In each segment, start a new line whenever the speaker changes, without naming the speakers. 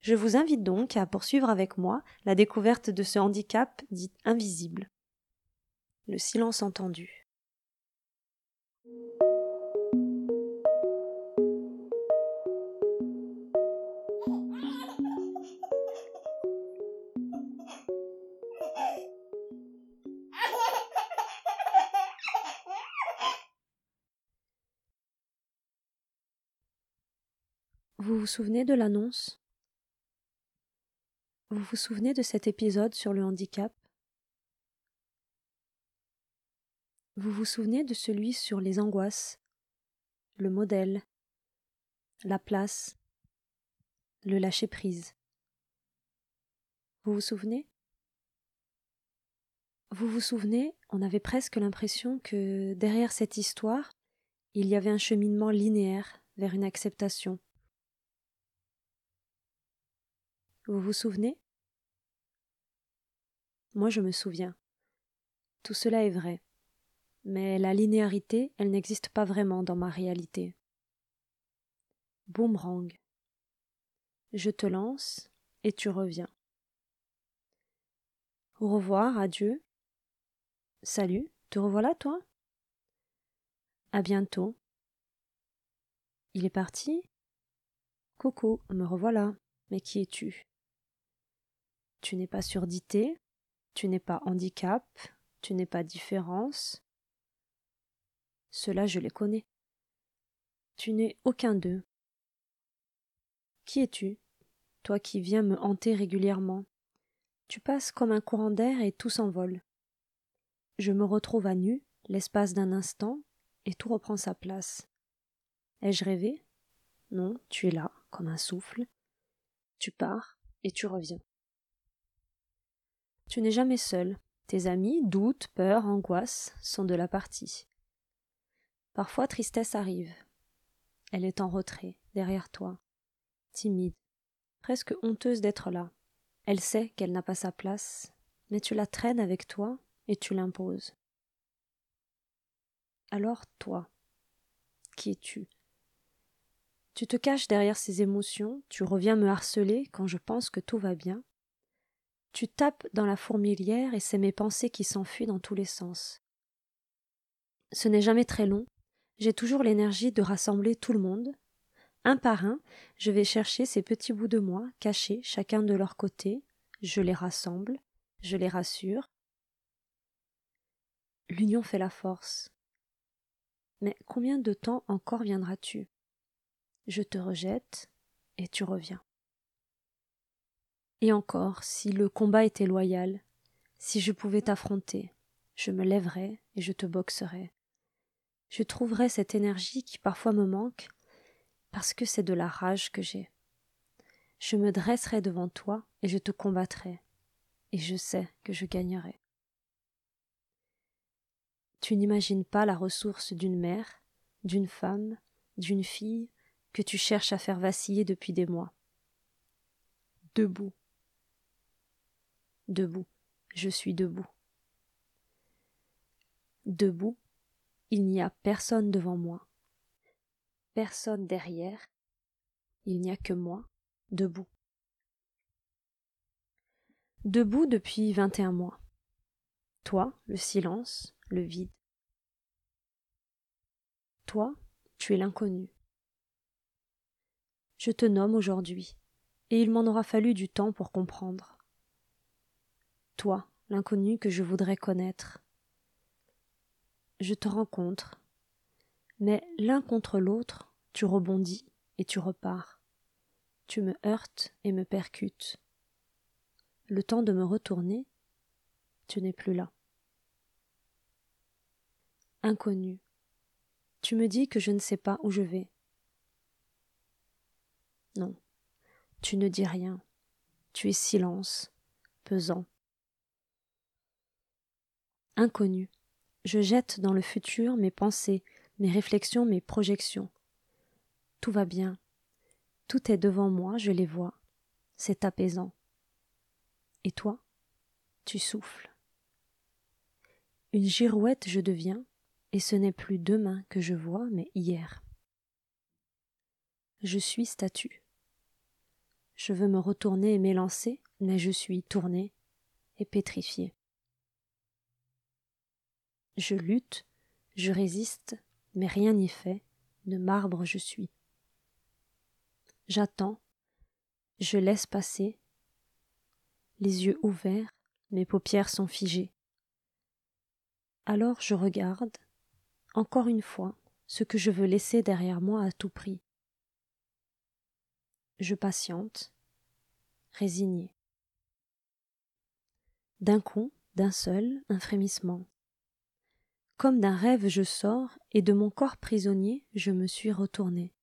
Je vous invite donc à poursuivre avec moi la découverte de ce handicap dit invisible. Le silence entendu. Vous vous souvenez de l'annonce? Vous vous souvenez de cet épisode sur le handicap? Vous vous souvenez de celui sur les angoisses, le modèle, la place, le lâcher-prise Vous vous souvenez? Vous vous souvenez, on avait presque l'impression que derrière cette histoire, il y avait un cheminement linéaire vers une acceptation Vous vous souvenez? Moi je me souviens. Tout cela est vrai. Mais la linéarité, elle n'existe pas vraiment dans ma réalité. Boomerang. Je te lance et tu reviens. Au revoir, adieu. Salut, te revoilà toi? À bientôt. Il est parti? Coucou, me revoilà. Mais qui es-tu? Tu n'es pas surdité, tu n'es pas handicap, tu n'es pas différence. Cela je les connais. Tu n'es aucun d'eux. Qui es-tu, toi qui viens me hanter régulièrement Tu passes comme un courant d'air et tout s'envole. Je me retrouve à nu, l'espace d'un instant, et tout reprend sa place. Ai-je rêvé? Non, tu es là, comme un souffle. Tu pars et tu reviens. Tu n'es jamais seul. Tes amis, doutes, peurs, angoisses, sont de la partie. Parfois tristesse arrive. Elle est en retrait, derrière toi, timide, presque honteuse d'être là. Elle sait qu'elle n'a pas sa place, mais tu la traînes avec toi et tu l'imposes. Alors toi, qui es-tu? Tu te caches derrière ces émotions, tu reviens me harceler quand je pense que tout va bien, tu tapes dans la fourmilière et c'est mes pensées qui s'enfuient dans tous les sens. Ce n'est jamais très long, j'ai toujours l'énergie de rassembler tout le monde. Un par un, je vais chercher ces petits bouts de moi, cachés chacun de leur côté, je les rassemble, je les rassure. L'union fait la force. Mais combien de temps encore viendras-tu? Je te rejette et tu reviens. Et encore, si le combat était loyal, si je pouvais t'affronter, je me lèverais et je te boxerais. Je trouverais cette énergie qui parfois me manque, parce que c'est de la rage que j'ai. Je me dresserai devant toi et je te combattrai, et je sais que je gagnerai. Tu n'imagines pas la ressource d'une mère, d'une femme, d'une fille que tu cherches à faire vaciller depuis des mois. Debout, Debout, je suis debout. Debout, il n'y a personne devant moi, personne derrière, il n'y a que moi, debout. Debout depuis vingt et un mois. Toi, le silence, le vide. Toi, tu es l'inconnu. Je te nomme aujourd'hui, et il m'en aura fallu du temps pour comprendre toi, l'inconnu que je voudrais connaître. Je te rencontre, mais l'un contre l'autre, tu rebondis et tu repars. Tu me heurtes et me percutes. Le temps de me retourner, tu n'es plus là. Inconnu, tu me dis que je ne sais pas où je vais. Non, tu ne dis rien, tu es silence, pesant. Inconnu, je jette dans le futur mes pensées, mes réflexions, mes projections. Tout va bien. Tout est devant moi, je les vois. C'est apaisant. Et toi, tu souffles. Une girouette je deviens, et ce n'est plus demain que je vois, mais hier. Je suis statue. Je veux me retourner et m'élancer, mais je suis tournée et pétrifiée. Je lutte, je résiste, mais rien n'y fait, de marbre je suis. J'attends, je laisse passer, les yeux ouverts, mes paupières sont figées. Alors je regarde, encore une fois, ce que je veux laisser derrière moi à tout prix. Je patiente, résigné. D'un coup, d'un seul, un frémissement. Comme d'un rêve je sors, et de mon corps prisonnier je me suis retourné.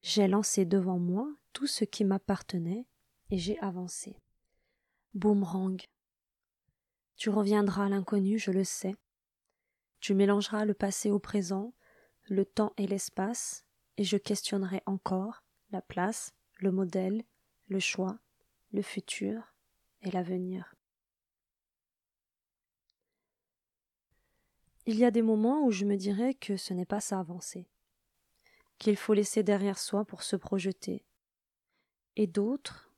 J'ai lancé devant moi tout ce qui m'appartenait, et j'ai avancé. Boomerang. Tu reviendras à l'inconnu, je le sais. Tu mélangeras le passé au présent, le temps et l'espace, et je questionnerai encore la place, le modèle, le choix, le futur et l'avenir. Il y a des moments où je me dirais que ce n'est pas ça avancer, qu'il faut laisser derrière soi pour se projeter, et d'autres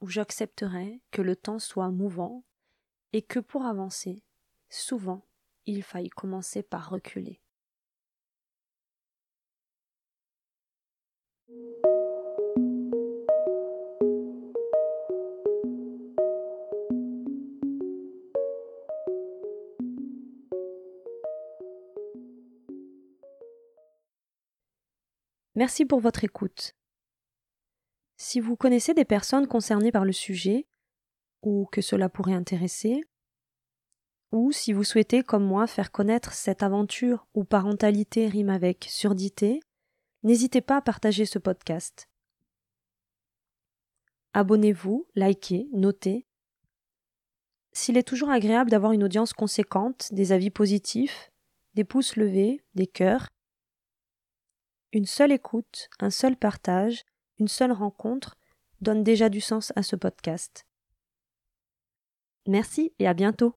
où j'accepterai que le temps soit mouvant et que pour avancer, souvent, il faille commencer par reculer. Merci pour votre écoute. Si vous connaissez des personnes concernées par le sujet, ou que cela pourrait intéresser, ou si vous souhaitez, comme moi, faire connaître cette aventure où parentalité rime avec surdité, n'hésitez pas à partager ce podcast. Abonnez-vous, likez, notez. S'il est toujours agréable d'avoir une audience conséquente, des avis positifs, des pouces levés, des cœurs, une seule écoute, un seul partage, une seule rencontre donne déjà du sens à ce podcast. Merci et à bientôt.